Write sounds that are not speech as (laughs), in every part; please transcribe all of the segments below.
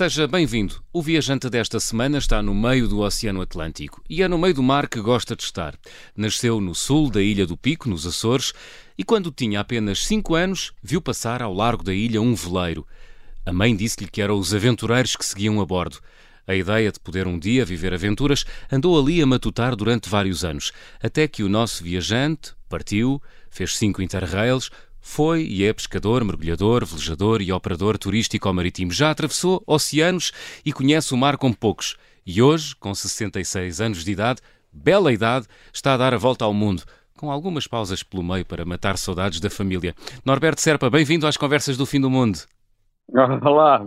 Seja bem-vindo. O viajante desta semana está no meio do Oceano Atlântico e é no meio do mar que gosta de estar. Nasceu no sul da Ilha do Pico, nos Açores, e quando tinha apenas 5 anos, viu passar ao largo da ilha um veleiro. A mãe disse-lhe que eram os aventureiros que seguiam a bordo. A ideia de poder um dia viver aventuras andou ali a matutar durante vários anos, até que o nosso viajante partiu, fez cinco interrails, foi e é pescador, mergulhador, velejador e operador turístico marítimo. Já atravessou oceanos e conhece o mar como poucos. E hoje, com 66 anos de idade, bela idade, está a dar a volta ao mundo, com algumas pausas pelo meio para matar saudades da família. Norberto Serpa, bem-vindo às Conversas do Fim do Mundo. (laughs) Olá,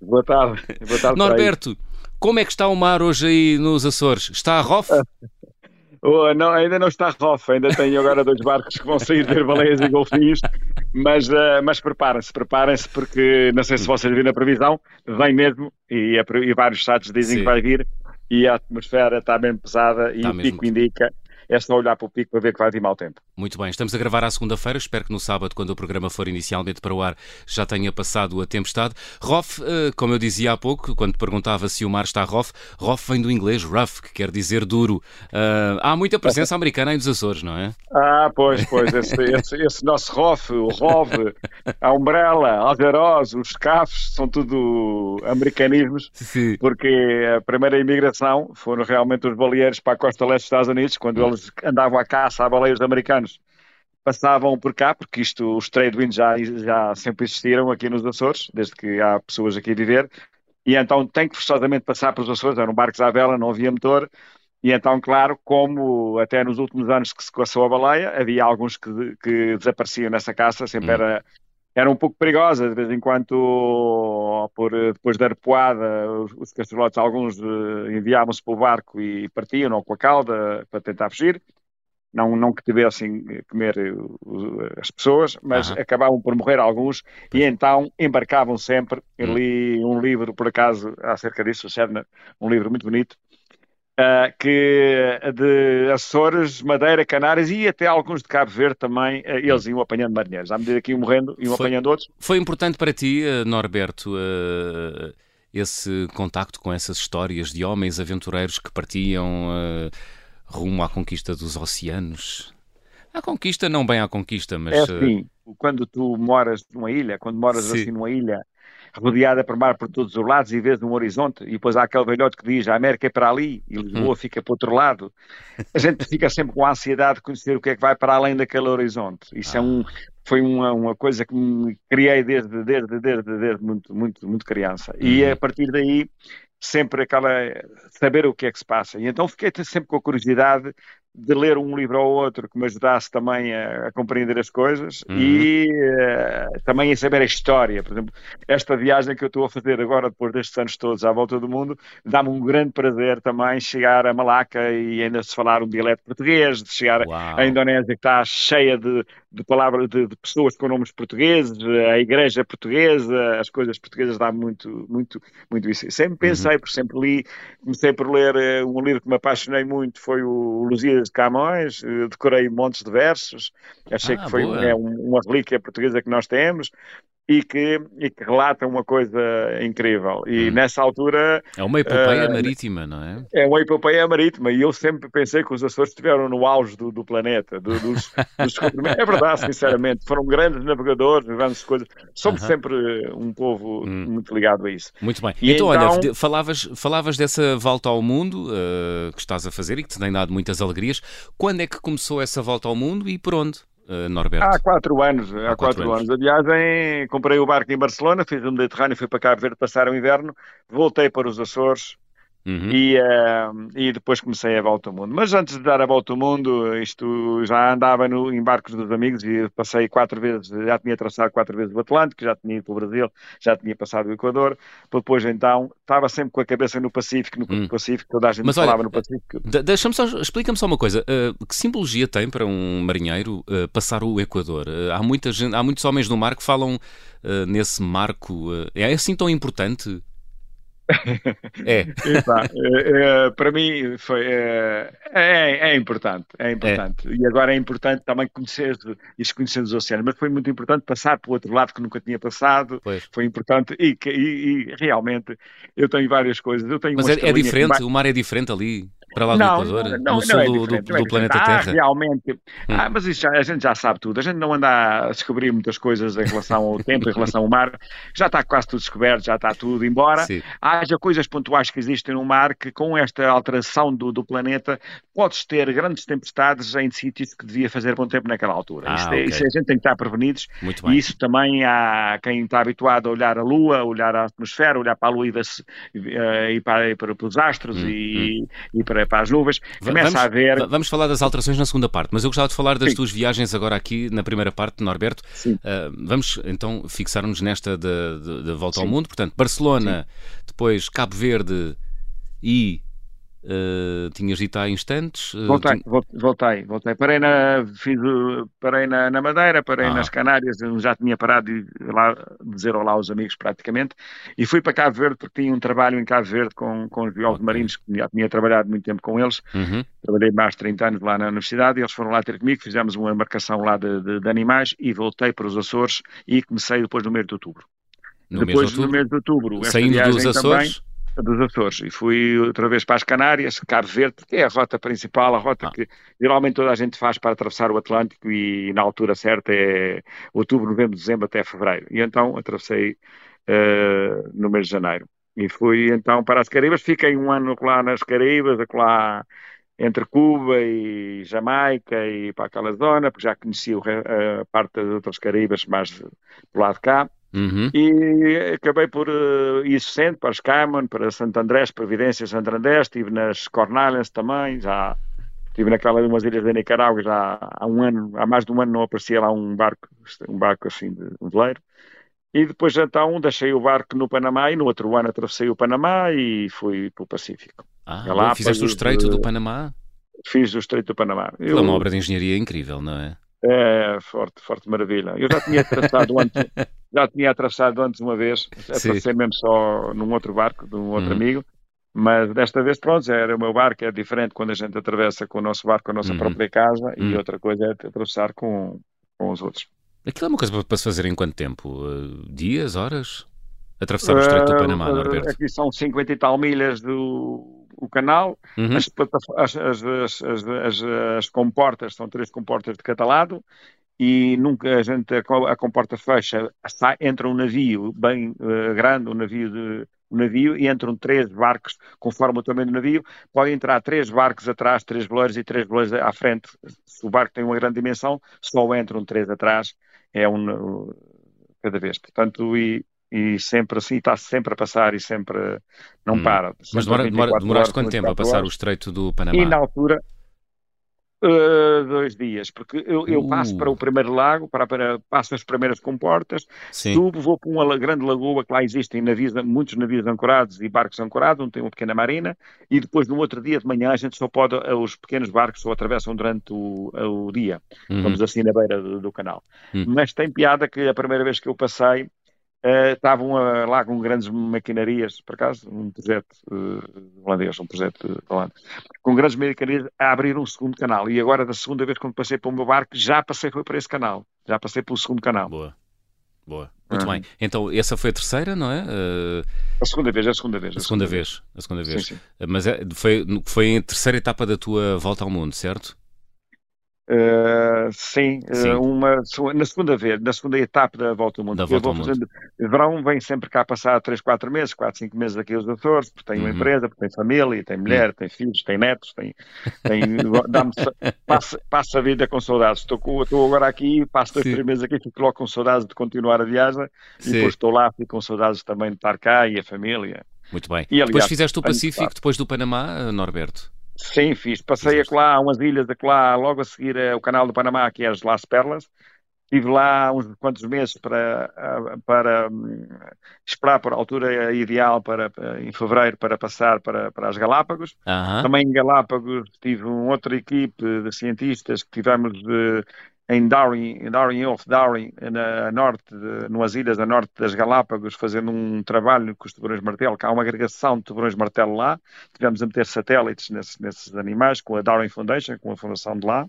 boa tarde. Boa tarde Norberto, como é que está o mar hoje aí nos Açores? Está a rof? (laughs) Oh, não, ainda não está rofa, ainda tenho agora dois barcos que vão sair ver baleias e golfinhos, mas, uh, mas preparem-se, preparem-se, porque não sei se vocês viram a previsão, vem mesmo, e, e vários sites dizem Sim. que vai vir, e a atmosfera está bem pesada, e está o pico indica é só olhar para o pico para ver que vai vir mau tempo. Muito bem, estamos a gravar à segunda-feira, espero que no sábado, quando o programa for inicialmente para o ar, já tenha passado a tempestade. Rof, eh, como eu dizia há pouco, quando perguntava se o mar está rough, rough vem do inglês rough, que quer dizer duro. Uh, há muita presença americana aí nos Açores, não é? Ah, pois, pois, esse, esse, esse nosso rough, o rove, a umbrella, algaroz, os cafes, são tudo americanismos, Sim. porque a primeira imigração foram realmente os baleeiros para a costa leste dos Estados Unidos, quando eles eles andavam à caça a baleias americanos passavam por cá, porque isto, os trade winds já, já sempre existiram aqui nos Açores, desde que há pessoas aqui a viver, e então tem que forçosamente passar pelos Açores, eram barcos à vela, não havia motor, e então, claro, como até nos últimos anos que se caçou a baleia, havia alguns que, que desapareciam nessa caça, sempre hum. era, era um pouco perigosa, de vez em quando, por, depois da arpoada, os, os castrolotes, alguns uh, enviavam-se para o barco e partiam, ou com a cauda, para tentar fugir não, não que tivessem comer as pessoas, mas acabavam por morrer alguns e então embarcavam sempre. Eu uhum. li um livro, por acaso, acerca disso, o Cerner, um livro muito bonito, uh, que de Açores, Madeira, Canárias e até alguns de Cabo Verde também, uh, eles iam apanhando marinheiros. À medida que iam morrendo, iam foi, apanhando outros. Foi importante para ti, uh, Norberto, esse contacto com essas histórias de homens aventureiros que partiam rumo à conquista dos oceanos? À conquista, não bem à conquista, mas. É assim, quando tu moras numa ilha, quando moras Sim. assim numa ilha rodeada por mar por todos os lados e vês um horizonte, e depois há aquele velhote que diz a América é para ali e Lisboa hum. fica para o outro lado. A gente fica sempre com a ansiedade de conhecer o que é que vai para além daquele horizonte. Isso ah. é um, foi uma, uma coisa que me criei desde, desde, desde, desde muito, muito, muito criança. E a partir daí sempre aquela saber o que é que se passa. E então fiquei sempre com a curiosidade de ler um livro ou outro que me ajudasse também a, a compreender as coisas uhum. e uh, também a saber a história. Por exemplo, esta viagem que eu estou a fazer agora, depois destes anos todos à volta do mundo, dá-me um grande prazer também chegar a Malaca e ainda se falar um dialeto português, de chegar à Indonésia que está cheia de, de palavras, de, de, pessoas com nomes portugueses, a igreja portuguesa, as coisas portuguesas dá muito, muito, muito isso. Sempre uhum. pensei, uhum. por sempre li, comecei por ler uh, um livro que me apaixonei muito, foi o Lusíadas de Camões, eh, decorei montes de versos, achei ah, que foi é, uma relíquia portuguesa que nós temos e que, e que relata uma coisa incrível. E hum. nessa altura. É uma epopeia uh, marítima, não é? É uma epopeia marítima. E eu sempre pensei que os Açores estiveram no auge do, do planeta, do, dos, (laughs) dos É verdade, sinceramente. Foram grandes navegadores, grandes coisas. Somos uh -huh. sempre um povo hum. muito ligado a isso. Muito bem. Então, então, olha, falavas, falavas dessa volta ao mundo uh, que estás a fazer e que te tem dado muitas alegrias. Quando é que começou essa volta ao mundo e por onde? Eh, Norberto? Há quatro anos, há, há quatro, quatro anos. anos. A viagem, comprei o barco em Barcelona, fiz o Mediterrâneo, fui para Cabo Verde passar o inverno, voltei para os Açores, Uhum. E, uh, e depois comecei a volta ao mundo. Mas antes de dar a volta ao mundo, isto já andava no, em barcos dos amigos e passei quatro vezes, já tinha traçado quatro vezes o Atlântico, já tinha ido para o Brasil, já tinha passado o Equador. Depois então estava sempre com a cabeça no Pacífico, no hum. Pacífico, toda a gente Mas, falava olha, no Pacífico. Deixa-me só, explica-me só uma coisa. Uh, que simbologia tem para um marinheiro uh, passar o Equador? Há, muita gente, há muitos homens no mar que falam nesse marco. é assim tão importante? É. (laughs) é, é, para mim foi, é, é, é importante, é importante. É. E agora é importante também conhecer e conhecer os oceanos, mas foi muito importante passar para o outro lado que nunca tinha passado. Pois. Foi importante e, e, e, realmente eu tenho várias coisas. Eu tenho mas é, é diferente, o mar é diferente ali para lá do não, Equador, não, não, no sul é do, do, do planeta Terra. realmente, hum. ah, mas isso já, a gente já sabe tudo. A gente não anda a descobrir muitas coisas em relação ao tempo, em relação ao mar. Já está quase tudo descoberto, já está tudo embora. Sim. Haja coisas pontuais que existem no mar que, com esta alteração do, do planeta, podes ter grandes tempestades em sítios que devia fazer bom tempo naquela altura. Ah, isso, é, okay. isso, a gente tem que estar prevenidos. Muito bem. E isso também há quem está habituado a olhar a Lua, a olhar a atmosfera, olhar para a Lua e, das, uh, e para, para, para, os astros hum, e, hum. e para, para, as nuvens. Começa vamos, a haver. Vamos falar das alterações na segunda parte, mas eu gostava de falar das Sim. tuas viagens agora aqui na primeira parte, Norberto. Uh, vamos então fixar-nos nesta da volta Sim. ao mundo. Portanto, Barcelona, Sim. depois Cabo Verde e Uh, tinhas dito há instantes? Uh, voltei, tinha... voltei, voltei. Parei na, fiz, parei na, na Madeira, parei ah. nas Canárias, já tinha parado de lá, dizer olá aos amigos praticamente, e fui para Cabo Verde porque tinha um trabalho em Cabo Verde com, com os biólogos okay. marinhos, que já tinha trabalhado muito tempo com eles, uhum. trabalhei mais de 30 anos lá na universidade, e eles foram lá ter comigo, fizemos uma embarcação lá de, de, de animais, e voltei para os Açores, e comecei depois no mês de outubro. No depois mês de outubro, no mês de outubro saindo dos Açores... Também, dos Açores e fui outra vez para as Canárias, Cabo Verde, que é a rota principal, a rota ah. que geralmente toda a gente faz para atravessar o Atlântico e na altura certa é outubro, novembro, dezembro até fevereiro. E então atravessei uh, no mês de janeiro. E fui então para as Caraíbas, fiquei um ano lá nas Caraíbas, lá entre Cuba e Jamaica e para aquela zona, porque já conhecia a parte das outras Caraíbas mais do lado de cá. Uhum. E acabei por uh, ir sempre para os Cayman, para Santo Andrés, Providência, Santo Andrés, estive nas Cornalians também, já estive naquela de umas ilhas da Nicarágua já há um ano, há mais de um ano não aparecia lá um barco, um barco assim de um veleiro. E depois então deixei o barco no Panamá e no outro ano atravessei o Panamá e fui para o Pacífico. Ah, lá, fizeste o Estreito de... do Panamá? Fiz o Estreito do Panamá. É uma obra de engenharia incrível, não é? É, forte, forte maravilha. Eu já tinha traçado antes, (laughs) já tinha atravessado antes uma vez, atravessei mesmo só num outro barco de um outro uhum. amigo, mas desta vez, pronto, era o meu barco, é diferente quando a gente atravessa com o nosso barco, a nossa uhum. própria casa, uhum. e outra coisa é atravessar com, com os outros. Aquilo é uma coisa para se fazer em quanto tempo? Uh, dias, horas? Atravessar o Estreito do Panamá, uh, Norberto? Aqui são 50 e tal milhas do o canal, uhum. as, as, as, as, comportas, são três comportas de cada lado, e nunca a gente a, comporta fecha, sai, entra um navio bem uh, grande, um navio de um navio e entram três barcos conforme o tamanho do navio, podem entrar três barcos atrás, três boleiros e três boleiros à frente. Se o barco tem uma grande dimensão, só entram três atrás, é um cada vez. Portanto, e e sempre assim, está sempre a passar e sempre não hum. para. Mas demora, demora, demoraste quanto tempo a passar horas. o Estreito do Panamá? E na altura, uh, dois dias, porque eu, eu uh. passo para o primeiro lago, para, para, passo as primeiras comportas, Sim. subo, vou para uma grande lagoa que lá existem navios, muitos navios ancorados e barcos ancorados, onde tem uma pequena marina, e depois no outro dia de manhã a gente só pode, os pequenos barcos só atravessam durante o, o dia, uhum. vamos assim na beira do, do canal. Uhum. Mas tem piada que a primeira vez que eu passei, Uh, estavam uh, lá com grandes maquinarias, por acaso, um projeto uh, holandês, um projeto holandês, com grandes maquinarias a abrir um segundo canal. E agora, da segunda vez, quando passei para o meu barco, já passei foi para esse canal. Já passei pelo segundo canal. Boa. Boa. Muito bem. Então, essa foi a terceira, não é? Uh... A segunda vez, a segunda vez. A segunda, a segunda vez. vez. A segunda vez. Sim, sim. Mas é, foi, foi a terceira etapa da tua volta ao mundo, certo? Uh, sim, eh, sim. Uma, na segunda vez, na segunda etapa da Volta ao Mundo. Da volta eu vou fazendo, mundo. verão vem sempre cá passar 3, 4 meses, 4, 5 meses aqui aos Açores, porque tem uma uhum. empresa, porque tem família, tem mulher, uhum. tem filhos, tem netos, tem, tem (laughs) passa, passa a vida com saudades. Estou, estou agora aqui, passo 2, 3 meses aqui, fico logo com saudades de continuar a viagem sim. e depois estou lá, fico com saudades também de estar cá e a família. Muito bem. E, aliás, depois fizeste o Pacífico, depois do Panamá, Norberto? Sim, fiz. Passei lá a umas ilhas, lá, logo a seguir é o canal do Panamá, que é as Las Perlas. Estive lá uns quantos meses para, para um, esperar por a altura ideal para, para, em fevereiro para passar para, para as Galápagos. Também em Galápagos tive uma outra equipe de cientistas que tivemos de, em Darwin, em Darwin Off, Darwin, na norte, de, nas ilhas a norte das Galápagos, fazendo um trabalho com os tubarões-martelo, que há uma agregação de tubarões-martelo lá. Tivemos a meter satélites nesses, nesses, animais, com a Darwin Foundation, com a fundação de lá.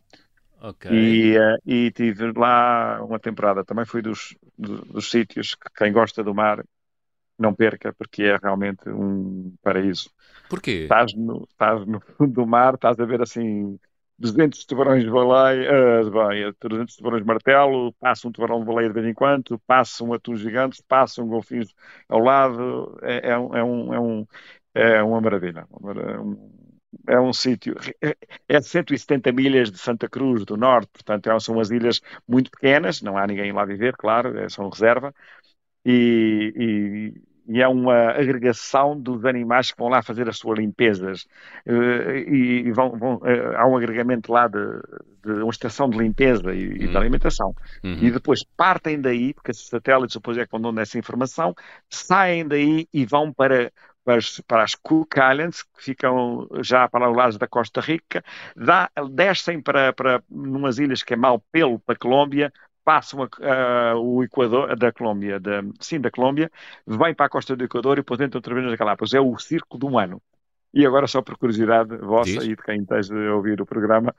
Okay. E, uh, e tive lá uma temporada. Também fui dos, dos, dos sítios que quem gosta do mar não perca, porque é realmente um paraíso. Porquê? Estás no, estás no fundo do mar, estás a ver assim 200 tubarões de baleia, uh, baleia 300 tubarões de martelo, passa um tubarão de baleia de vez em quando, passa um atum gigante, passa um golfinho ao lado, é, é, um, é, um, é, é uma maravilha. É um, é um sítio, é, é 170 milhas de Santa Cruz do Norte, portanto é, são umas ilhas muito pequenas, não há ninguém lá viver, claro, é, são reserva, e, e é uma agregação dos animais que vão lá fazer as suas limpezas. Eh, e vão, vão, eh, há um agregamento lá de, de uma estação de limpeza e, uhum. e de alimentação. Uhum. E depois partem daí, porque esses satélites depois é que vão dando essa informação, saem daí e vão para, para as, para as Cook Islands, que ficam já para o lado da Costa Rica, dá, descem para, para umas ilhas que é Malpelo, para a Colômbia, passam a, o Equador, da Colômbia, da, sim, da Colômbia, vêm para a costa do Equador e depois entram outra vez nas Galápagos. É o de um ano. E agora, só por curiosidade vossa Diz. e de quem esteja a ouvir o programa,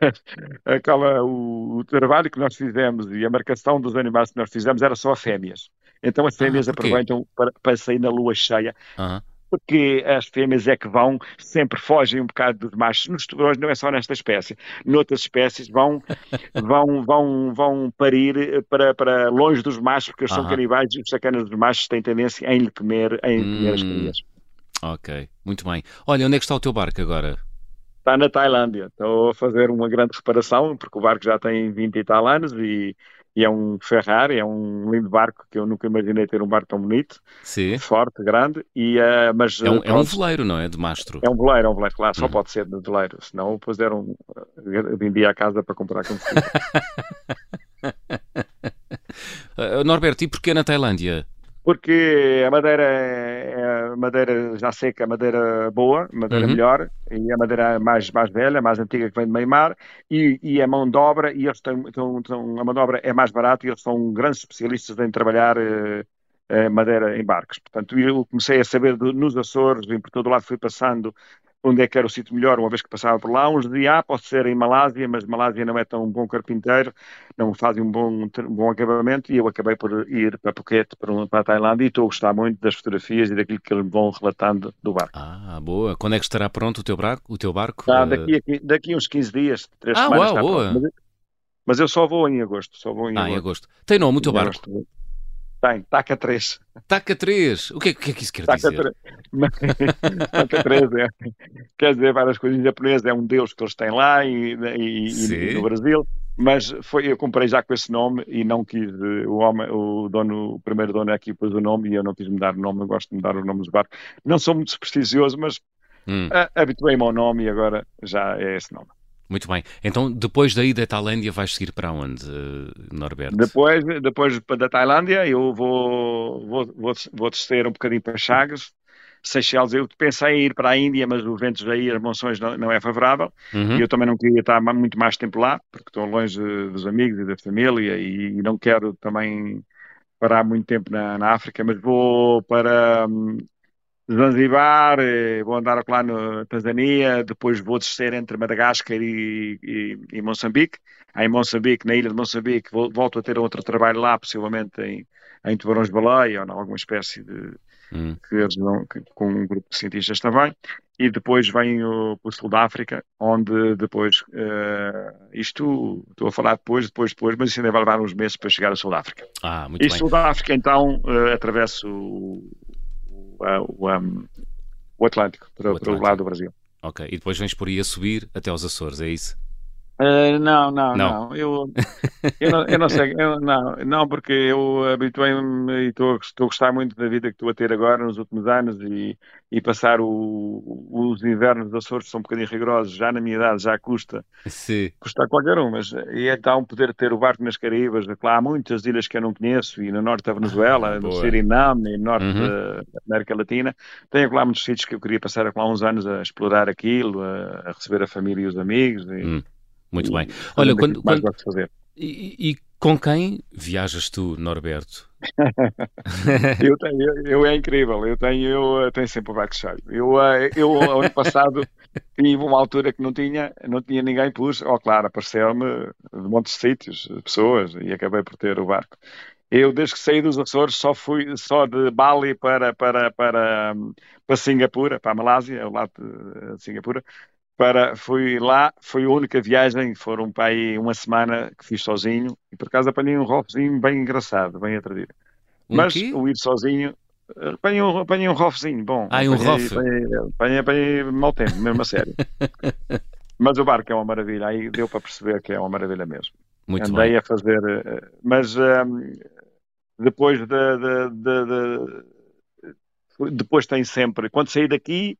(laughs) aquela, o, o, trabalho que nós fizemos e a marcação dos animais que nós fizemos era só fêmeas. Então as fêmeas ah, aproveitam para, para, sair na lua cheia. Uh -huh porque as fêmeas é que vão, sempre fogem um bocado dos machos. Nos tubarões não é só nesta espécie. Noutras espécies vão, (laughs) vão, vão, vão parir para, para longe dos machos, porque eles uh -huh. são canibais e os sacanas dos machos têm tendência em lhe comer, em hum, comer as crias. Ok, muito bem. Olha, onde é que está o teu barco agora? Está na Tailândia. Estou a fazer uma grande reparação, porque o barco já tem 20 e tal anos e e é um Ferrari, é um lindo barco que eu nunca imaginei ter um barco tão bonito, Sim. forte, grande, e, uh, mas... É um, é um veleiro, não é? De mastro. É um veleiro, é um veleiro, claro, só uhum. pode ser de veleiro, senão depois deram, vendia a casa para comprar combustível. uh, (laughs) Norberto, e porquê na Tailândia? Porque a madeira é madeira já seca, madeira boa, madeira uhum. melhor, e a madeira mais, mais velha, mais antiga que vem de Meimar, e, e a mão de obra, e eles têm, têm, têm, a mão de obra é mais barata e eles são grandes especialistas em trabalhar eh, eh, madeira em barcos. Portanto, eu comecei a saber de, nos Açores, e por todo lado fui passando onde é que era o sítio melhor, uma vez que passava por lá. Uns diziam, ah, pode ser em Malásia, mas Malásia não é tão bom carpinteiro, não fazem um bom, um bom acabamento, e eu acabei por ir para Phuket, para, para a Tailândia, e estou a gostar muito das fotografias e daquilo que eles vão relatando do barco. Ah, boa. Quando é que estará pronto o teu barco? O teu barco? Ah, daqui, a, daqui uns 15 dias, 3 ah, semanas. Ah, boa. Mas, mas, eu só vou em agosto, só vou em ah, agosto. em agosto. Tem nome o teu barco? Agosto. Tem, taca 3. Taca 3? O que é, que, é que isso quer taca dizer? (laughs) taca 3 é, quer dizer várias coisas em japonês, é um deus que eles têm lá e, e, e no Brasil, mas foi, eu comprei já com esse nome e não quis, o, homem, o dono, o primeiro dono é aqui pôs o nome e eu não quis mudar o nome, eu gosto de mudar o nome dos barcos. Não sou muito supersticioso, mas hum. habituei-me ao nome e agora já é esse nome. Muito bem. Então, depois daí da Tailândia, vais seguir para onde, Norberto? Depois, depois da Tailândia, eu vou, vou, vou, vou descer um bocadinho para Chagas, Seychelles. Eu pensei em ir para a Índia, mas o vento aí, as monções não, não é favorável. Uhum. E eu também não queria estar muito mais tempo lá, porque estou longe dos amigos e da família e, e não quero também parar muito tempo na, na África, mas vou para hum, Zanzibar, eh, vou andar lá na Tanzânia, depois vou descer entre Madagascar e, e, e Moçambique. Em Moçambique, na ilha de Moçambique, volto a ter outro trabalho lá, possivelmente em, em tubarões de baleia ou em alguma espécie de. Hum. Que eles vão, que, com um grupo de cientistas também. E depois venho para o Sul da África, onde depois. Uh, isto estou a falar depois, depois, depois, mas isso ainda vai levar uns meses para chegar ao Sul da África. Ah, muito e bem. Sul da África, então, uh, atravesso o, um, o Atlântico, para o, Atlântico. para o lado do Brasil. Ok, e depois vens por aí a subir até aos Açores, é isso? Uh, não, não, não, não, Eu, eu, não, eu não sei, eu, não, não, porque eu habituei-me e estou, estou a gostar muito da vida que estou a ter agora nos últimos anos e, e passar o, os invernos dos Açores são um bocadinho rigorosos, já na minha idade já custa, Sim. custa a qualquer um, mas e então poder ter o barco nas Caraíbas, lá há muitas ilhas que eu não conheço e no norte da Venezuela, ah, no Suriname, no norte uhum. da América Latina, tenho lá muitos sítios que eu queria passar lá uns anos a explorar aquilo, a, a receber a família e os amigos e, hum muito bem. Olha, quando, quando, E, e com quem viajas tu, Norberto? (laughs) eu, tenho, eu, eu, é incrível, eu tenho, eu tenho sempre o barco cheio. Eu, eh, eu ano passado (laughs) tive uma altura que não tinha, não tinha ninguém, pus, ó oh, claro, apareceu-me de montes de sítios, pessoas, e acabei por ter o barco. Eu, desde que saí dos Açores, só fui só de Bali para, para, para, para Singapura, para a Malásia, ao lado de Singapura, para, fui lá, foi a única viagem, foram para aí uma semana que fiz sozinho e por acaso apanhei um rofezinho bem engraçado, bem atrativo. Um Mas quê? o ir sozinho, apanhei um, apanhei um rofezinho bom. Ah, um rofe? Apanhei, apanhei, apanhei mau tempo, mesmo a sério. (laughs) Mas o barco é uma maravilha, aí deu para perceber que é uma maravilha mesmo. Muito Andei bem. a fazer, eh, mas um, depois de, de, de, de, depois tem sempre, quando saí daqui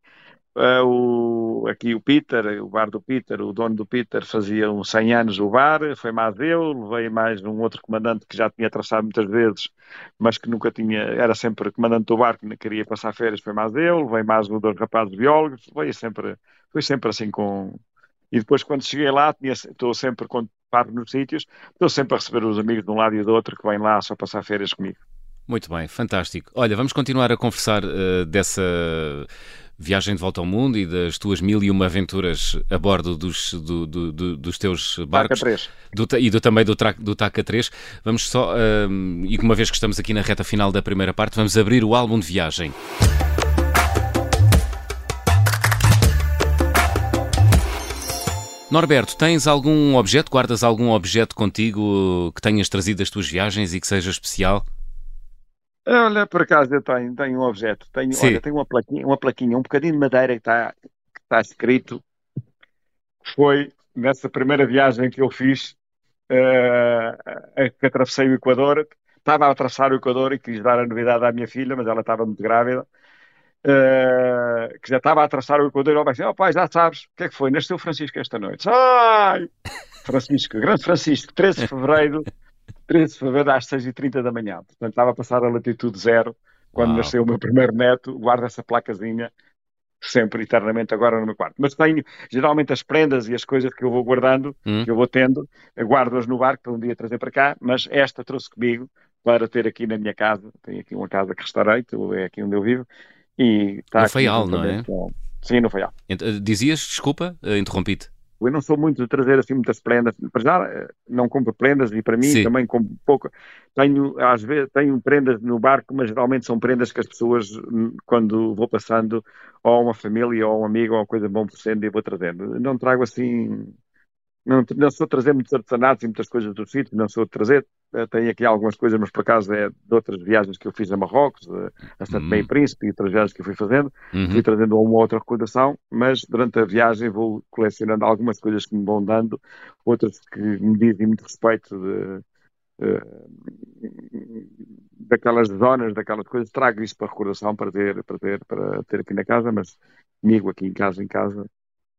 Uh, o, aqui o Peter, o bar do Peter, o dono do Peter fazia uns 100 anos o bar, foi mais eu, levei mais um outro comandante que já tinha traçado muitas vezes, mas que nunca tinha, era sempre comandante do bar, que queria passar férias, foi mais eu, levei mais um dois rapazes biólogos, foi sempre, foi sempre assim com... E depois quando cheguei lá, tinha, estou sempre, quando paro nos sítios, estou sempre a receber os amigos de um lado e do outro que vêm lá só passar férias comigo. Muito bem, fantástico. Olha, vamos continuar a conversar uh, dessa viagem de volta ao mundo e das tuas mil e uma aventuras a bordo dos, do, do, do, dos teus barcos. Taca 3. Do, e do, também do, do Taca 3. Vamos só, um, e uma vez que estamos aqui na reta final da primeira parte, vamos abrir o álbum de viagem. Norberto, tens algum objeto, guardas algum objeto contigo que tenhas trazido das tuas viagens e que seja especial? Olha, por acaso eu tenho, tenho um objeto, tenho, olha, tenho uma plaquinha, uma plaquinha, um bocadinho de madeira que está, que está escrito, foi nessa primeira viagem que eu fiz, uh, que atravessei o Equador, estava a atravessar o Equador e quis dar a novidade à minha filha, mas ela estava muito grávida, uh, que já estava a atravessar o Equador, e ela vai dizer, oh pai, já sabes, o que é que foi? Nasceu Francisco esta noite. Ai! Francisco, grande Francisco, 13 de Fevereiro 13 de fevereiro às 6h30 da manhã. Portanto, estava a passar a latitude zero quando Uau. nasceu o meu primeiro neto. Guardo essa placazinha sempre, eternamente, agora no meu quarto. Mas tenho, geralmente, as prendas e as coisas que eu vou guardando, hum. que eu vou tendo, guardo-as no barco para um dia trazer para cá, mas esta trouxe comigo para ter aqui na minha casa. Tenho aqui uma casa que restaurei, é aqui onde eu vivo. E está no Faial, não é? Sim, no Faial. Dizias, desculpa, eh, interrompi-te. Eu não sou muito de trazer assim muitas prendas. Para já eh, não compro prendas e para mim Sim. também compro pouco. Tenho, às vezes, tenho prendas no barco, mas geralmente são prendas que as pessoas, hum, quando vou passando, ou uma família, ou um amigo, ou coisa bom por sendo, e vou trazendo. Não trago assim não, não sou trazer muitos artesanatos e muitas coisas do sítio, não sou trazer. Eh, tenho aqui algumas coisas, mas por acaso é de outras viagens que eu fiz a Marrocos, a Santo Meio uhum. Príncipe e outras viagens que eu fui fazendo. Uhum. Fui trazendo uma outra recordação, mas durante a viagem vou colecionando algumas coisas que me vão dando, outras que me dizem muito respeito de, uh, daquelas zonas, daquelas coisas. Trago isso para recordação, para ter, para ter, para ter aqui na casa, mas comigo aqui em casa, em casa,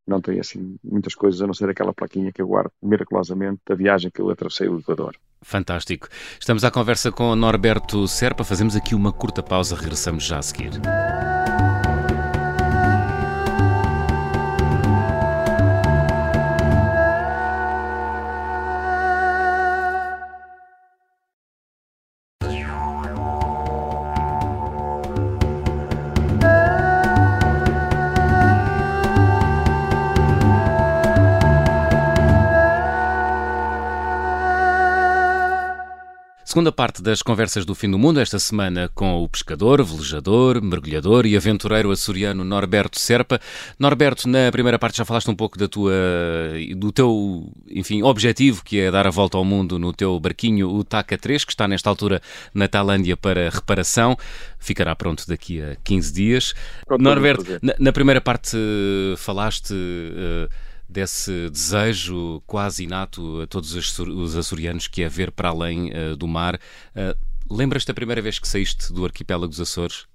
não tem assim muitas coisas a não ser aquela plaquinha que eu guardo miraculosamente da viagem que eu atravessei o Equador. Fantástico. Estamos à conversa com Norberto Serpa. Fazemos aqui uma curta pausa, regressamos já a seguir. Segunda parte das conversas do fim do mundo, esta semana com o pescador, velejador, mergulhador e aventureiro açoriano Norberto Serpa. Norberto, na primeira parte já falaste um pouco da tua, do teu, enfim, objetivo, que é dar a volta ao mundo no teu barquinho, o Taka 3, que está nesta altura na Tailândia para reparação. Ficará pronto daqui a 15 dias. Norberto, na, na, primeira parte falaste... Uh, desse desejo quase inato a todos os açorianos que é ver para além uh, do mar. Uh, Lembras-te da primeira vez que saíste do arquipélago dos Açores?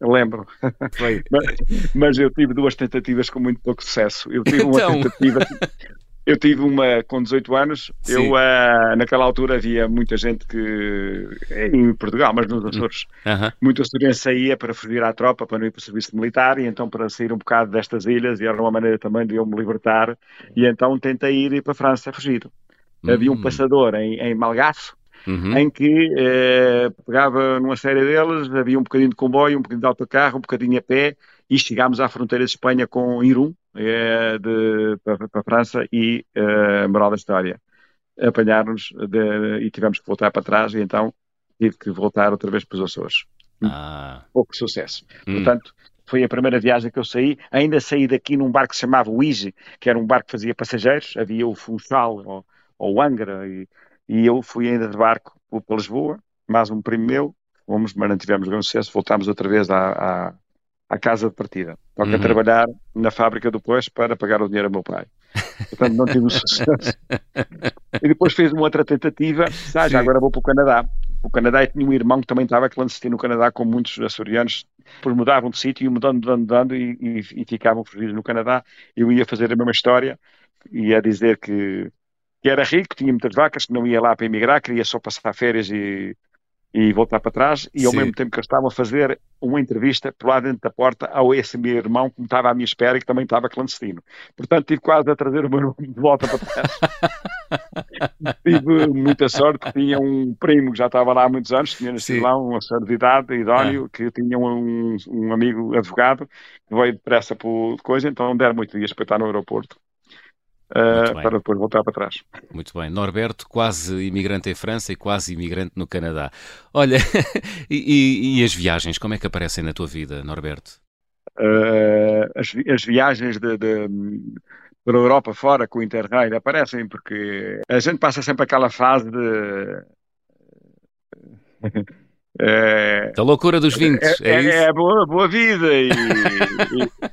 Lembro. (laughs) mas, mas, eu tive duas tentativas com muito pouco sucesso. Eu tive uma então... tentativa. (laughs) Eu tive uma com 18 anos. Sim. Eu, uh, naquela altura, havia muita gente que, em Portugal, mas nos Açores, -huh. muito açoriense saía para fugir à tropa, para não ir para o serviço militar, e então para sair um bocado destas ilhas, e era uma maneira também de eu me libertar, e então tentei ir para a França, fugir. Havia um passador em, em Malgaço, uhum. em que eh, pegava numa série deles, havia um bocadinho de comboio, um bocadinho de autocarro, um bocadinho a pé, e chegámos à fronteira de Espanha com Irum, eh, de, para, para a França, e eh, Moral da História. Apanharam-nos e tivemos que voltar para trás, e então tive que voltar outra vez para os Açores. Ah. Pouco sucesso. Hum. Portanto, foi a primeira viagem que eu saí. Ainda saí daqui num barco que se chamava Uige, que era um barco que fazia passageiros. Havia o Funchal ou, ou Angra, e, e, eu fui ainda de barco para Lisboa, mais um primo meu. Fomos, mas não tivemos grande sucesso. Voltámos outra vez à, à, à casa de partida. Toca uhum. trabalhar na fábrica do Pois para pagar o dinheiro ao meu pai. Portanto, não tive sucesso. (laughs) e depois fez uma outra tentativa. Ah, já agora vou para o Canadá o Canadá e tinha um irmão que também estava clandestino no Canadá, como muitos açorianos, depois mudavam de sítio, mudando, mudando, mudando e, e, e, ficavam fugidos no Canadá. Eu ia fazer a mesma história, ia dizer que, que era rico, tinha muitas vacas, que não ia lá para emigrar, queria só passar férias e, e voltar para trás, e ao Sim. mesmo tempo que eu estava a fazer uma entrevista por lá dentro da porta ao esse meu irmão que me estava à minha espera e que também estava clandestino. Portanto, tive quase a trazer o meu irmão de volta para trás. (laughs) tive muita sorte, tinha um primo que já estava lá há muitos anos, tinha nascido lá, um senhor de idade, idóneo, ah. que tinha um, um amigo advogado que veio depressa por coisa, então deram muito dias para estar no aeroporto. Uh, para depois voltar para trás. Muito bem. Norberto, quase imigrante em França e quase imigrante no Canadá. Olha, (laughs) e, e, as viagens, como é que aparecem na tua vida, Norberto? Uh, as, as, viagens de, de, para a Europa fora com o Interrail aparecem porque a gente passa sempre aquela fase de é, da loucura dos 20, é, é, é? É boa, boa vida e,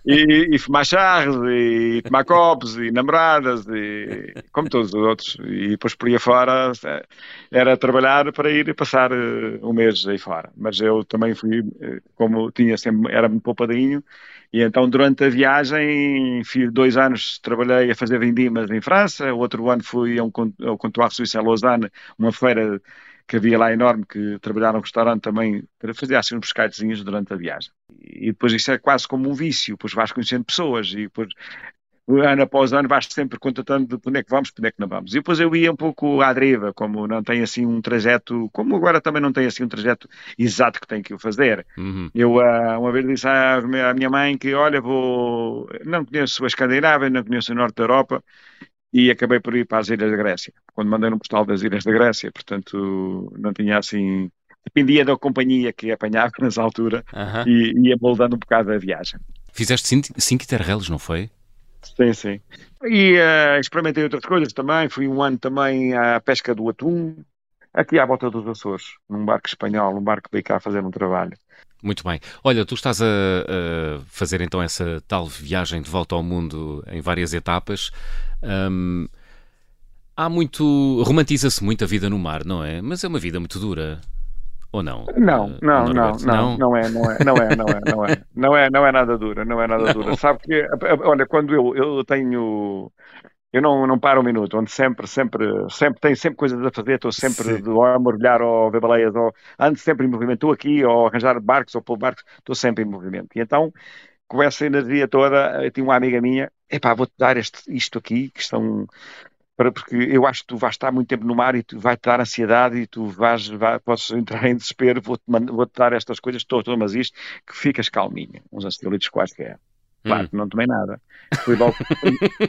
e, e, e, fumar charros e tomar copos e namoradas e como todos os outros e depois por aí fora era trabalhar para ir passar eh, um mês aí fora mas eu também fui eh, como tinha sempre, era muito poupadinho e então durante a viagem fiz dois anos trabalhei a fazer vindimas em França, outro ano fui a um, ao Comptoir Suíço em Lausanne, uma feira que havia lá enorme, que trabalharam no restaurante também, para fazer assim uns pescadezinhos durante a viagem. E depois isso é quase como um vício, depois vais conhecendo pessoas e depois ano após ano vais sempre contatando de onde é que vamos, onde é que não vamos. E depois eu ia um pouco à deriva, como não tem assim um trajeto, como agora também não tem assim um trajeto exato que tem que fazer. Uhum. Eu uh, uma vez disse à, à minha mãe que, olha, vou, não conheço a Escandinávia, não conheço o Norte da Europa, e acabei por ir para as Ilhas da Grécia, quando mandei no postal das Ilhas da Grécia, portanto não tinha assim, dependia da companhia que apanhava nessa altura uh -huh. e ia moldando um bocado a viagem. Fizeste cinco, cinco não foi? Sim, sim. E uh, experimentei outras coisas também, fui um ano também à pesca do atum, aqui à volta dos Açores, num barco espanhol, um barco que veio cá fazer um trabalho. Muito bem. Olha, tu estás a, a, fazer então essa tal viagem de volta ao mundo em várias etapas. Um, há muito. romantiza-se muito a vida no mar, não é? Mas é uma vida muito dura. Ou não? Não, uh, não, não, não, não, é, não é, não é, não é, não é, não é, não é nada dura, não é nada (laughs) não. dura. Sabe que, olha, quando eu, eu tenho eu não, não paro um minuto, onde sempre, sempre, sempre tenho sempre coisas a fazer, estou sempre de, ou a mergulhar ou a ver baleias, ou ando sempre em movimento, estou aqui, ou a arranjar barcos ou pôr barcos, estou sempre em movimento. E então, com essa energia toda, eu tinha uma amiga minha, epá, vou-te dar este, isto aqui, que estão, para, porque eu acho que tu vais estar muito tempo no mar e tu vai-te dar ansiedade e tu vais, vai, podes entrar em desespero, vou-te vou dar estas coisas, estou, mas isto, que ficas calminha, uns ansiolíticos quaisquer. Claro, hum. não tomei nada. Foi logo,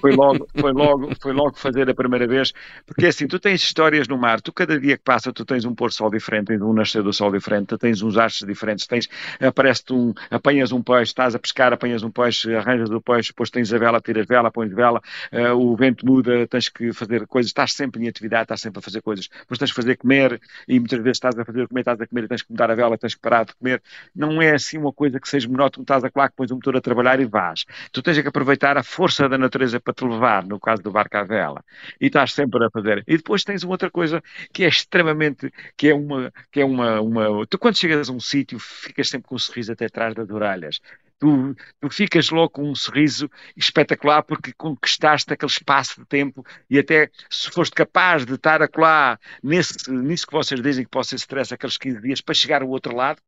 foi, logo, foi, logo, logo fazer a primeira vez, porque assim, tu tens histórias no mar, tu cada dia que passa, tu tens um pôr-sol diferente, tens um nascer do sol diferente, tu tens uns astros diferentes, tens, aparece um, apanhas um peixe, estás a pescar, apanhas um peixe, arranjas o peixe, depois tens a vela, tiras vela, pões vela, uh, o vento muda, tens que fazer coisas, estás sempre em atividade, estás sempre a fazer coisas, depois tens que fazer comer, e muitas vezes estás a fazer comer, estás a comer tens que mudar a vela, tens que parar de comer, não é assim uma coisa que seja monótono, estás a colar, que pões o motor a trabalhar e vá Tu tens que aproveitar a força da natureza para te levar, no caso do barco à vela. E estás sempre a fazer. E depois tens uma outra coisa que é extremamente, que é uma, que é uma, uma... Tu quando chegas a um sítio ficas sempre com um sorriso até atrás das orelhas. Tu, tu, ficas logo com um sorriso espetacular porque conquistaste aquele espaço de tempo e até se foste capaz de estar acolá nesse, nisso que vocês dizem que pode ser stress aqueles 15 dias para chegar ao outro lado,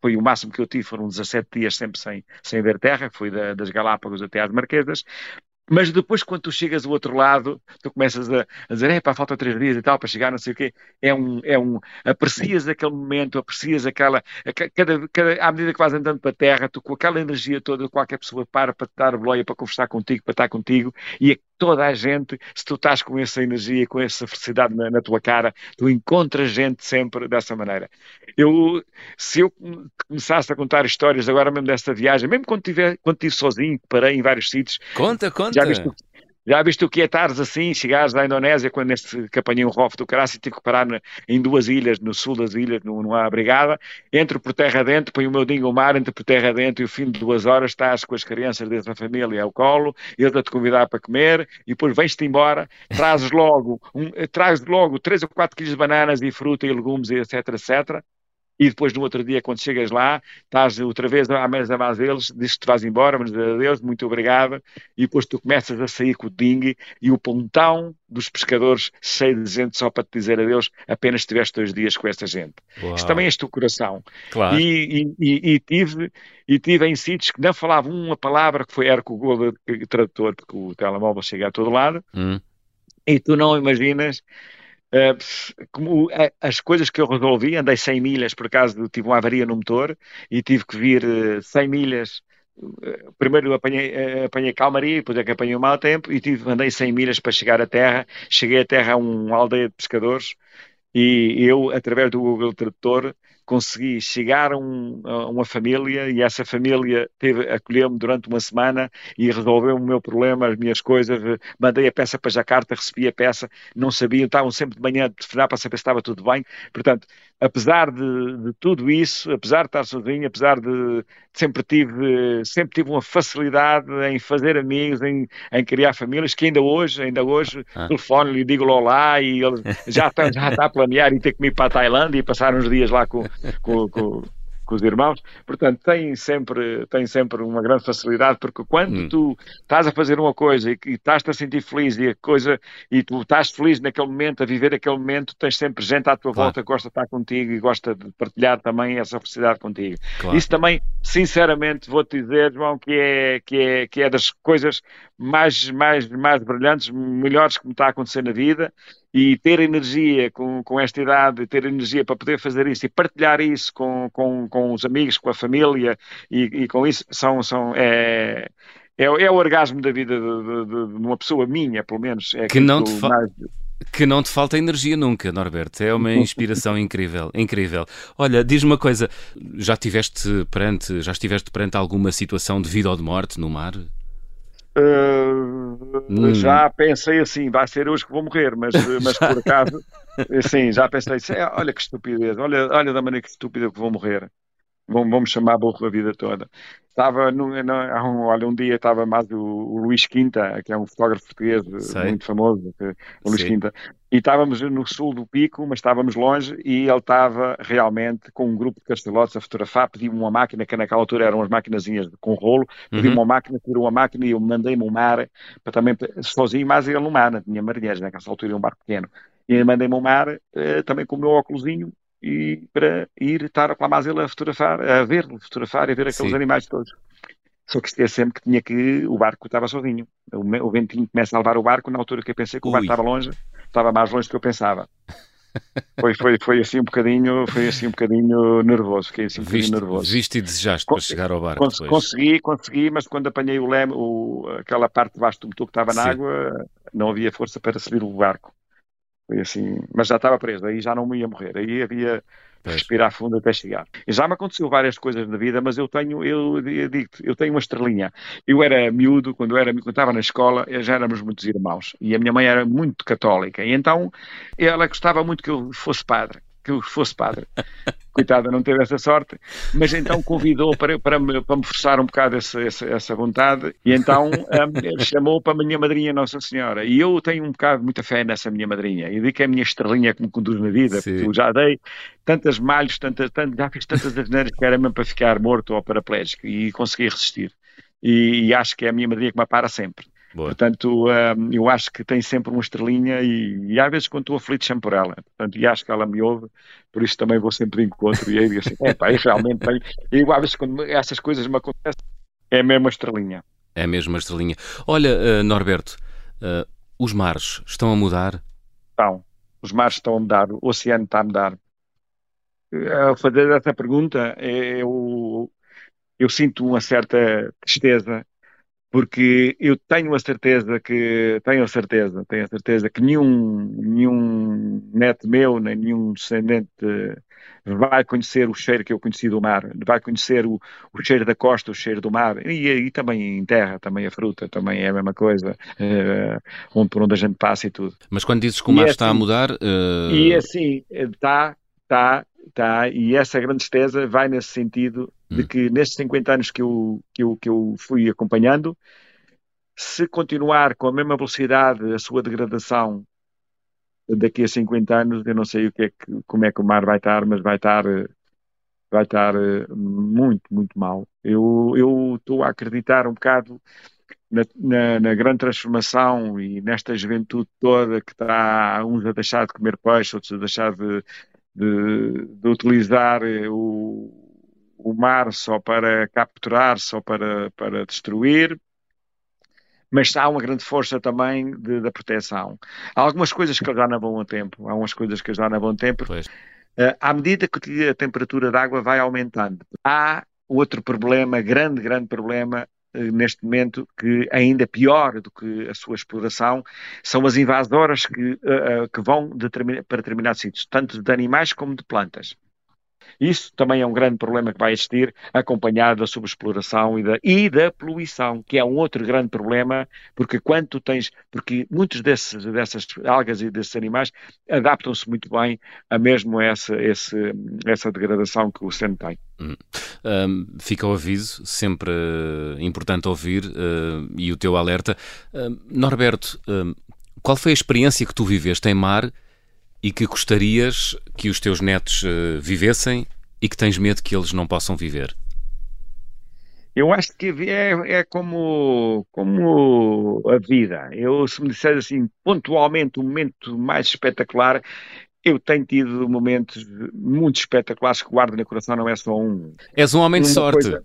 foi o máximo que eu tive, foram 17 dias sempre sem, sem ver terra, foi da, das Galápagos até às Marquesas, Mas depois, quando tu chegas do outro lado, tu começas a, a dizer, é pá, falta três dias e tal para chegar, não sei o quê. É um, é um, aprecias aquele momento, aprecias aquela, cada, cada, à medida que vais andando para a terra, tu com aquela energia toda, qualquer pessoa para para te dar boleia, para conversar contigo, para estar contigo, e toda a gente, se tu estás com essa energia, com essa felicidade na, na, tua cara, tu encontras gente sempre dessa maneira. Eu, se eu começasse a contar histórias agora mesmo desta viagem, mesmo quando, tiver, quando estive sozinho, parei em vários sítios. Conta, conta. Já viste, já viste o que é estares assim, chegares da Indonésia, quando apanhei um rofo do Caraço e tive que parar na, em duas ilhas, no sul das ilhas, numa brigada, entro por terra dentro, ponho o meu dingo ao mar, entro por terra dentro e o fim de duas horas estás com as crianças dessa família ao colo, eles a te convidar para comer e depois vens-te embora, trazes logo, um, trazes logo 3 ou 4 quilos de bananas e fruta e legumes, etc, etc, e depois no outro dia, quando chegas lá, estás outra vez à mesa mais deles, dizes que te vais embora, mas adeus, muito obrigado, e depois tu começas a sair com o dingue e o pontão dos pescadores cheio de gente só para te dizer adeus, apenas estiveste dois dias com esta gente. Uau. Isto também é este o coração. Claro. E, e, e, e, tive, e tive em sítios que não falavam uma palavra, que foi era com o Google Tradutor, porque o telemóvel chega a todo lado, hum. e tu não imaginas como uh, as coisas que eu resolvi, andei 100 milhas, por acaso tive uma avaria no motor e tive que vir uh, eh, 100 milhas. primeiro apanhei, apanhei calmaria, depois é que apanhei o mau tempo e tive, andei 100 milhas para chegar à terra. Cheguei à terra a uma aldeia de pescadores e eu, através do Google Tradutor, consegui chegar a, um, a uma família e essa família acolheu-me durante uma semana e resolveu o meu problema, as minhas coisas. Mandei a peça para Jacarta, recebi a peça, não sabia, estavam sempre de manhã a telefonar para saber se estava tudo bem. Portanto, apesar de, de, tudo isso, apesar de estar sozinho, apesar de sempre tive, sempre tive uma facilidade em fazer amigos, em, em criar famílias, que ainda hoje, ainda hoje, ah. telefono-lhe e digo-lhe olá e ele já está, já está a planear e ter que ir para a Tailândia e passar uns dias lá com, com, com, com os irmãos, portanto tem sempre, tem sempre uma grande facilidade, porque quando hum. tu estás a fazer uma coisa e, e estás-te a sentir feliz e a coisa, e tu estás feliz naquele momento, a viver aquele momento, tens sempre gente à tua claro. volta que gosta de estar contigo e gosta de partilhar também essa felicidade contigo. Claro. Isso também, sinceramente, vou-te dizer, João, que é, que é, que é das coisas mais, mais, mais brilhantes, melhores que me está a acontecer na vida e ter energia com, com esta idade, ter energia para poder fazer isso e partilhar isso com, com, com os amigos, com a família e, e com isso são, são é, é, é, o orgasmo da vida de, de, de, uma pessoa minha, pelo menos. É que não te mais... Que não te falta energia nunca, Norberto. É uma inspiração (laughs) incrível, incrível. Olha, diz-me uma coisa, já estiveste perante, já estiveste perante alguma situação de vida ou de morte no mar? Uh, hum. Já pensei assim, vai ser hoje que vou morrer, mas, (laughs) mas por acaso, sim, já pensei, é, olha que estupidez, olha, olha da maneira que estúpida que vou morrer. Vamos chamar burro a vida toda. Estava, no, no, um, olha, um dia estava mais o, o, Luís Quinta, que é um fotógrafo português Sei. muito famoso, o Luís. Quinta, e estávamos no sul do Pico, mas estávamos longe, e ele estava realmente com um grupo de castelotes a fotografar, pediu-me uma máquina, que naquela altura eram umas maquinazinhas com rolo, pediu-me uhum. uma máquina, tirou uma máquina e eu mandei-me um mar, para também, sozinho, mas ele no mar, não tinha marinheiros, naquela altura era um barco pequeno, e mandei-me um mar, eh, também com o meu óculosinho, e para ir estar com a Mazela a fotografar, a ver-lo fotografar e ver aqueles Sim. animais todos. Só que é sempre que tinha que. O barco estava sozinho. O, o ventinho começa a levar o barco na altura que eu pensei que Ui. o barco estava longe, estava mais longe do que eu pensava. (laughs) Foi, foi, foi assim um bocadinho, foi assim um bocadinho nervoso, fiquei assim um viste, bocadinho nervoso. Viste e desejaste para chegar ao barco cons Consegui, consegui, mas quando apanhei o leme, o, aquela parte de baixo do motor que estava na Sim. água, não havia força para subir o barco. Foi assim, mas já estava preso, aí já não me ia morrer, aí havia respirar fundo até chegar. E já me aconteceu várias coisas na vida, mas eu tenho, eu, eu digo eu tenho uma estrelinha. Eu era miúdo, quando eu era, quando estava na escola, já éramos muitos irmãos, e a minha mãe era muito católica, e então ela gostava muito que eu fosse padre que eu fosse padre. Coitada, não teve essa sorte, mas então convidou para, para, me, para me forçar um bocado essa, essa, essa vontade e então um, chamou para a minha madrinha Nossa Senhora. E eu tenho um bocado muita fé nessa minha madrinha e digo que é a minha estrelinha que me conduz na vida, Sim. porque eu já dei tantas malhos, tantas, tantas, já fiz tantas asneiras que era mesmo para ficar morto ou paraplégico e consegui resistir. E, e acho que é a minha madrinha que me para sempre. Boa. Portanto, um, eu acho que tem sempre uma estrelinha e, e às vezes quando estou aflito chamo por ela. Portanto, e acho que ela me ouve, por isso também vou sempre de encontro e aí digo assim, (laughs) é pá, realmente tem. E às vezes quando essas coisas me acontecem, é a mesma estrelinha. É a mesma estrelinha. Olha, uh, Norberto, uh, os mares estão a mudar? Estão. Os mares estão a mudar, o oceano está a mudar. Ao fazer essa pergunta, eu, eu sinto uma certa tristeza porque eu tenho a certeza que tenho a certeza, tenho a certeza que nenhum nenhum neto meu, nem nenhum descendente vai conhecer o cheiro que eu conheci do mar, vai conhecer o, o cheiro da costa, o cheiro do mar, e, e também em terra, também a fruta, também é a mesma coisa, uh, onde, por onde a gente passa e tudo. Mas quando dizes que o mar e está assim, a mudar... Uh... E assim, está, está, está, e essa grande tristeza vai nesse sentido de hum. que nestes 50 anos que eu, que, eu, que eu fui acompanhando, se continuar com a mesma velocidade a sua degradação daqui a 50 anos, eu não sei o que é que, como é que o mar vai estar, mas vai estar, vai estar eh, muito, muito mal. Eu, eu estou a acreditar um bocado na, na, na, grande transformação e nesta juventude toda que está uns a deixar de comer peixe, outros a deixar de, de, de utilizar eh, o, o mar só para capturar, só para, para destruir, mas há uma grande força também de, da proteção. Há algumas coisas que já não vão a tempo, há algumas coisas que já não vão a tempo. Pois. Uh, à medida que a temperatura da água vai aumentando, há outro problema, grande, grande problema, neste momento, que ainda pior do que a sua exploração, são as invasoras que, uh, que vão para determinados sítios, tanto de animais como de plantas. Isso também é um grande problema que vai existir, acompanhado da subexploração e da, e da poluição, que é um outro grande problema, porque quando tu tens, porque muitos desses, dessas algas e desses animais adaptam-se muito bem a mesmo essa, essa degradação que o oceano tem. Hum. Um, fica o aviso, sempre uh, importante ouvir, uh, e o teu alerta. Uh, Norberto, qual foi a experiência que tu viveste em mar e que gostarias que os teus netos uh, vivessem e que tens medo que eles não possam viver? Eu acho que é, é como, como a vida. Eu, se me disseres assim, pontualmente, o momento mais espetacular, eu tenho tido momentos muito espetaculares que guardo no coração, não é só um. És um homem de sorte. Coisa...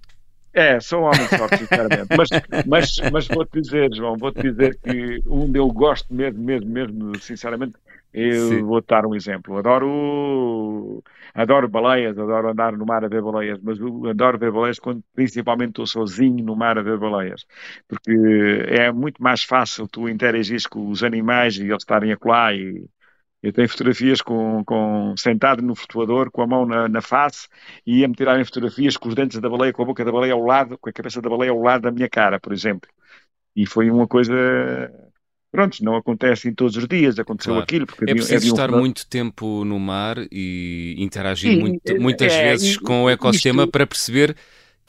É, sou um homem de sorte, sinceramente. mas, mas, mas vou-te dizer, João, vou-te dizer que onde eu gosto mesmo, mesmo, mesmo, sinceramente, eu Sim. vou dar um exemplo. Adoro, adoro baleias, adoro andar no mar a ver baleias, mas adoro ver baleias quando principalmente estou sozinho no mar a ver baleias, porque é muito mais fácil tu interagir com os animais e eles estarem acolá e eu tenho fotografias com, com sentado no flutuador, com a mão na, na face, e ia-me tirarem fotografias com os dentes da baleia, com a boca da baleia ao lado, com a cabeça da baleia ao lado da minha cara, por exemplo. E foi uma coisa Pronto, não acontece em todos os dias, aconteceu claro. aquilo. Porque é preciso havia um... estar muito tempo no mar e interagir Sim, muito, muitas é, vezes com o ecossistema isto... para perceber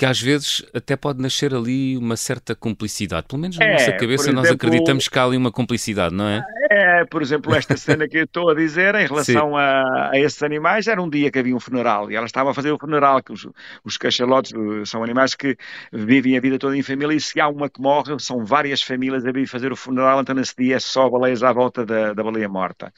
que às vezes até pode nascer ali uma certa cumplicidade. Pelo menos na é, nossa cabeça exemplo, nós acreditamos que há ali uma cumplicidade, não é? É, por exemplo, esta cena que eu estou a dizer em relação a, a, esses animais, era um dia que havia um funeral e ela estava a fazer o funeral, que os, os cachalotes eh, são animais que vivem a vida toda em família e se há uma que morre, são várias famílias a vir fazer o funeral, então nesse dia é só baleias à volta da, da baleia morta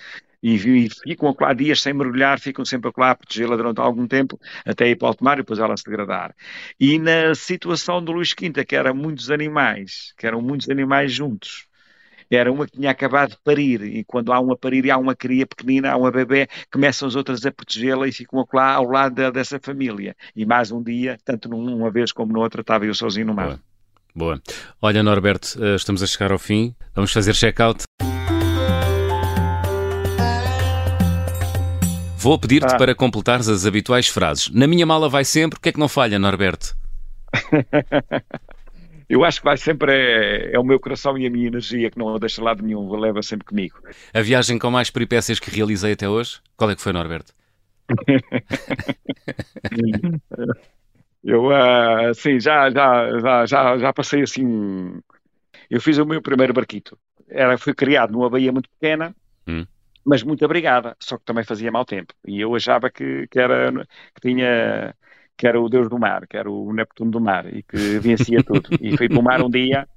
e, e ficam lá dias sem mergulhar, ficam sempre lá a protegê-la durante algum tempo, até ir para o mar e depois ela se degradar. E na situação do Luís Quinta, que eram muitos animais, que eram muitos animais juntos, era uma que tinha acabado de parir, e quando há uma parir e há uma cria pequenina, há uma bebê, começam as outras a protegê-la e ficam lá ao lado dessa família. E mais um dia, tanto numa vez como noutra, estava eu sozinho no mar. Boa. Boa. Olha, Norberto, eh, estamos a chegar ao fim. Vamos fazer check-out. Vou pedir-te ah. para completares as habituais frases. Na minha mala vai sempre, o que é que não falha, Norberto? (laughs) Eu acho que vai sempre é, é, o meu coração e a minha energia que não a deixa lado nenhum, leva sempre comigo. A viagem com mais peripécias que realizei até hoje, qual é que foi, Norberto? (laughs) eu, uh, sim, já, já, já, já, já passei assim. Eu fiz o meu primeiro barquito. Era, foi criado numa baía muito pequena. Hum mas muito obrigada, só que também fazia mau tempo. E eu achava que, que, era, que tinha que era o deus do mar, que era o Neptuno do mar, e que vencia tudo. E fui para o mar um dia,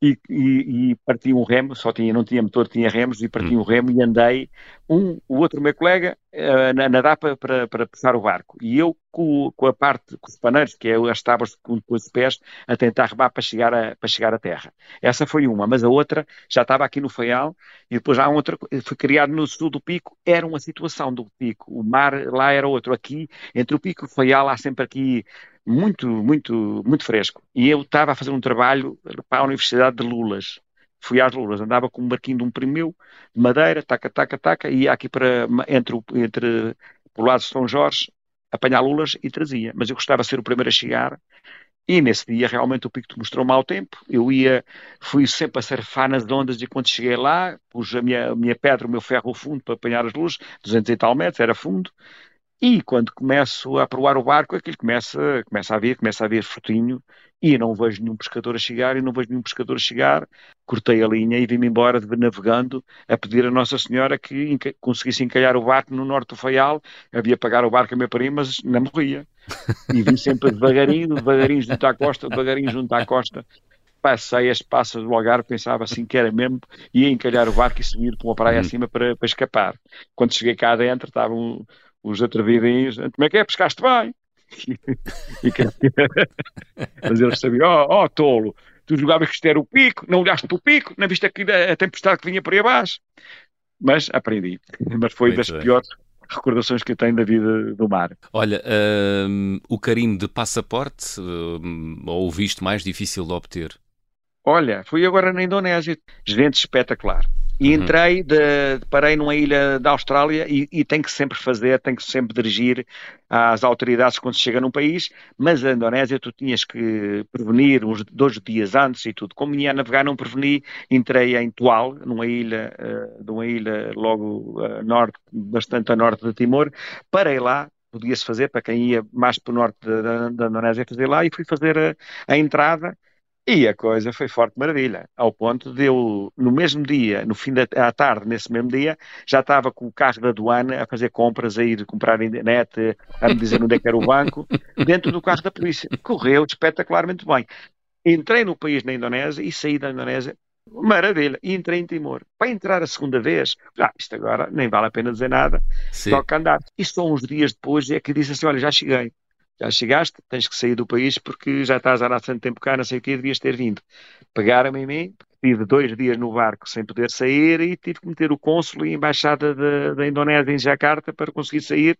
e, e, e, parti um remo, só tinha, não tinha motor, tinha remos, e parti hum. um remo e andei, um, o outro meu colega, uh, na, nadar para, para, para puxar o barco, e eu com, com a parte, com os paneiros, que é as tábuas com, com os pés, a tentar rebar para chegar a, para chegar à terra. Essa foi uma, mas a outra já estava aqui no Faial, e depois há outra, foi criado no sul do Pico, era uma situação do Pico, o mar lá era outro, aqui, entre o Pico e o Faial há sempre aqui muito, muito, muito fresco. E eu estava a fazer um trabalho para a Universidade de Lulas. Fui às Lulas, andava com um barquinho de um primo meu, de madeira, taca, taca, taca, e ia aqui para, entre, entre, o lado de São Jorge, apanhar lulas e trazia. Mas eu gostava de ser o primeiro a chegar, e nesse dia realmente o pico mostrou mau tempo. Eu ia, fui sempre a surfar nas ondas e quando cheguei lá, pus a minha, a minha pedra, o meu ferro fundo para apanhar as luzes, 200 e tal metros, era fundo, e quando começo a provar o barco, aquilo começa, começa a vir, começa a vir frutinho, e não vejo nenhum pescador a chegar, e não vejo nenhum pescador a chegar. Cortei a linha e vim-me embora navegando a pedir a Nossa Senhora que conseguisse encalhar o barco no norte do Faial. Havia pagar o barco a meu primo, mas não morria. E vim sempre devagarinho, devagarinho junto à costa, devagarinho junto à costa. Passei as passas do Algarve, pensava assim que era mesmo, ia encalhar o barco e subir para uma praia uhum. acima para, para escapar. Quando cheguei cá dentro, estava um, os atrevidinhos, como é que é? Pescaste bem? e, (laughs) mas eles sabiam, ó oh, oh, tolo, tu jogavas que isto era o pico, não olhaste para o pico, não viste aqui a tempestade que vinha por aí abaixo. Mas aprendi. Mas foi Muito das bem. piores recordações que eu tenho da vida do mar. Olha, um, o carimbo de passaporte, um, ou o visto mais difícil de obter? Olha, fui agora na Indonésia. Gente espetacular. E uhum. entrei, de, parei numa ilha da Austrália e, e tem que sempre fazer, tem que sempre dirigir às autoridades quando se chega num país, mas a Indonésia tu tinhas que prevenir uns dois dias antes e tudo. Como ia navegar, não preveni, entrei em Tual, numa ilha, uh, de uma ilha logo uh, norte, bastante a norte de Timor, parei lá, podia-se fazer para quem ia mais para o norte da, da Indonésia fazer lá. E fui fazer a, a entrada e a coisa foi forte maravilha, ao ponto de eu, no mesmo dia, no fim da à tarde, nesse mesmo dia, já estava com o carro da aduana a fazer compras, a ir comprar internet, a me dizer onde é que era o banco, dentro do carro da polícia. Correu espetacularmente bem. Entrei no país na Indonésia e saí da Indonésia Maravilha. E entrei em Timor. Para entrar a segunda vez, ah, isto agora nem vale a pena dizer nada, Sim. toca andar. E só uns dias depois é que disse assim: olha, já cheguei já chegaste, tens que sair do país porque já estás há tanto tempo cá, não sei o que, devias ter vindo. Pegaram-me em mim, tive dois dias no barco sem poder sair e tive que meter o cônsul e a embaixada da Indonésia em Jakarta para conseguir sair.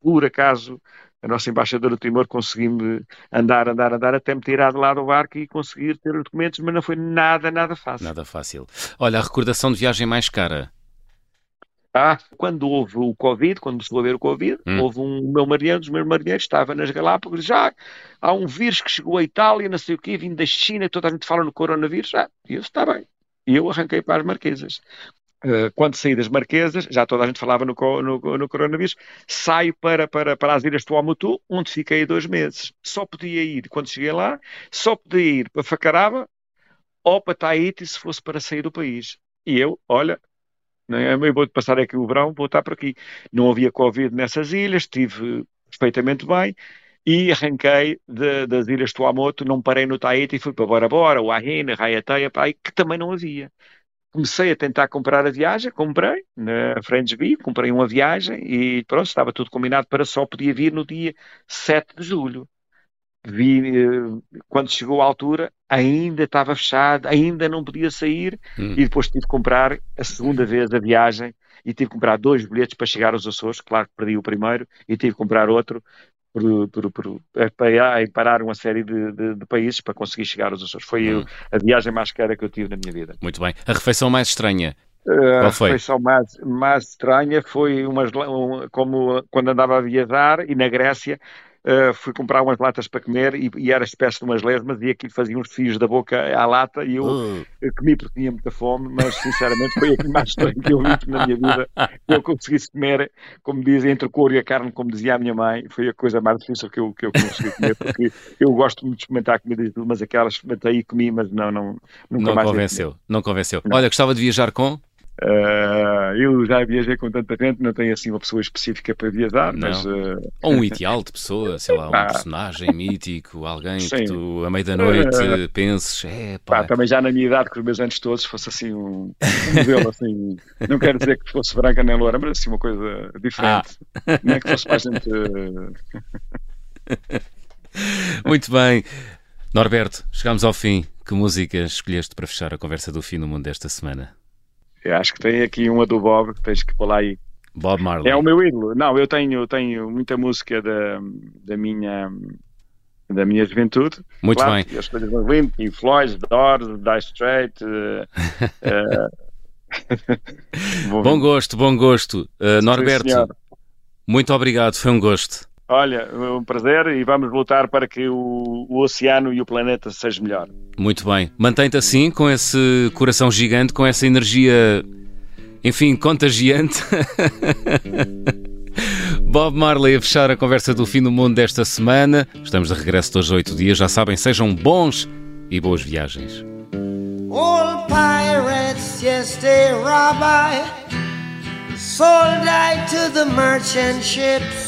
Por acaso, a nossa embaixadora do Timor conseguiu-me andar, andar, andar até me tirar de lá do barco e conseguir ter os documentos, mas não foi nada, nada fácil. Nada fácil. Olha, a recordação de viagem mais cara? Ah, quando houve o Covid, quando começou a haver o Covid, hum. houve um meu marinheiro, dos meus marinheiros, estava nas Galápagos, já há um vírus que chegou à Itália, não sei o quê, vindo da China, toda a gente fala no coronavírus, ah, isso está bem. E eu arranquei para as Marquesas. Uh, quando saí das Marquesas, já toda a gente falava no, no, no coronavírus, saio para, para, para as ilhas Tuamotu, onde fiquei dois meses. Só podia ir, quando cheguei lá, só podia ir para Facaraba ou para Tahiti se fosse para sair do país. E eu, olha, é? Eu vou passar aqui o verão, vou estar por aqui. Não havia Covid nessas ilhas, estive perfeitamente bem e arranquei de, das ilhas Tuamotu, não parei no Tahiti e fui para Bora Bora, Wahine, Raiateia, que também não havia. Comecei a tentar comprar a viagem, comprei na Friendsby, comprei uma viagem e pronto, estava tudo combinado para só podia vir no dia 7 de julho vi, eh, quando chegou à altura, ainda estava fechado, ainda não podia sair, hum. e depois tive que comprar a segunda vez a viagem, e tive que comprar dois bilhetes para chegar aos Açores, claro que perdi o primeiro, e tive que comprar outro por, por, por, para parar uma série de, de, de, países para conseguir chegar aos Açores. Foi hum. a viagem mais cara que eu tive na minha vida. Muito bem. A refeição mais estranha? Uh, a refeição mais, mais estranha foi umas, um, como quando andava a viajar e na Grécia Uh, fui comprar umas latas para comer e, e era espécie de umas lesmas e aquilo fazia uns fios da boca à lata e eu, uh. comi porque tinha muita fome, mas sinceramente foi aquilo mais (laughs) estranho que eu vi na minha vida. Eu conseguisse comer, como dizem, entre o couro e a carne, como dizia a minha mãe, foi a coisa mais difícil que eu, que eu consegui comer, porque eu gosto muito de experimentar comida tudo, mas aquelas experimentei e comi, mas não, não nunca não mais. Convenceu, não convenceu. Não. Olha, gostava de viajar com? Uh, eu já viajei com tanta gente, não tenho assim uma pessoa específica para viajar, não. mas. Uh... Ou um ideal de pessoa, sei lá, um (laughs) ah. personagem mítico, alguém Sim. que tu, à meia da noite, uh... penses, é pá. pá. Também já na minha idade, com os meus anos todos, fosse assim um, um modelo, (laughs) assim. não quero dizer que fosse branca nem loura, mas assim uma coisa diferente. Ah. Não é que fosse a gente. (laughs) Muito bem. Norberto, chegamos ao fim. Que música escolheste para fechar a conversa do fim no mundo desta semana? Eu acho que tem aqui uma do Bob que tens que pôr lá aí. Bob Marley. É o meu ídolo. Não, eu tenho, tenho muita música da, da minha da minha juventude. Muito claro, bem. As coisas do Wind, Pink Floyd, Doors, Die Straight. (laughs) Uh, uh... (laughs) bom gosto, bom gosto. Uh, Norberto, muito obrigado, foi um gosto. Olha, um prazer e vamos lutar para que o, o oceano e o planeta sejam melhor. Muito bem. Mantém-te assim, com esse coração gigante, com essa energia, enfim, contagiante. (laughs) Bob Marley a fechar a conversa do fim do mundo desta semana. Estamos de regresso dos oito dias. Já sabem, sejam bons e boas viagens. All pirates, yes, they rob I, sold I to the merchant ships.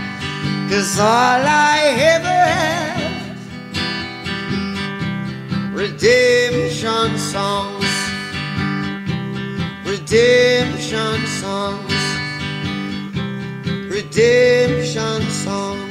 Cause all I ever have Redemption songs Redemption songs Redemption songs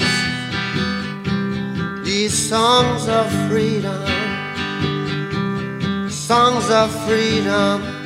these songs of freedom, songs of freedom.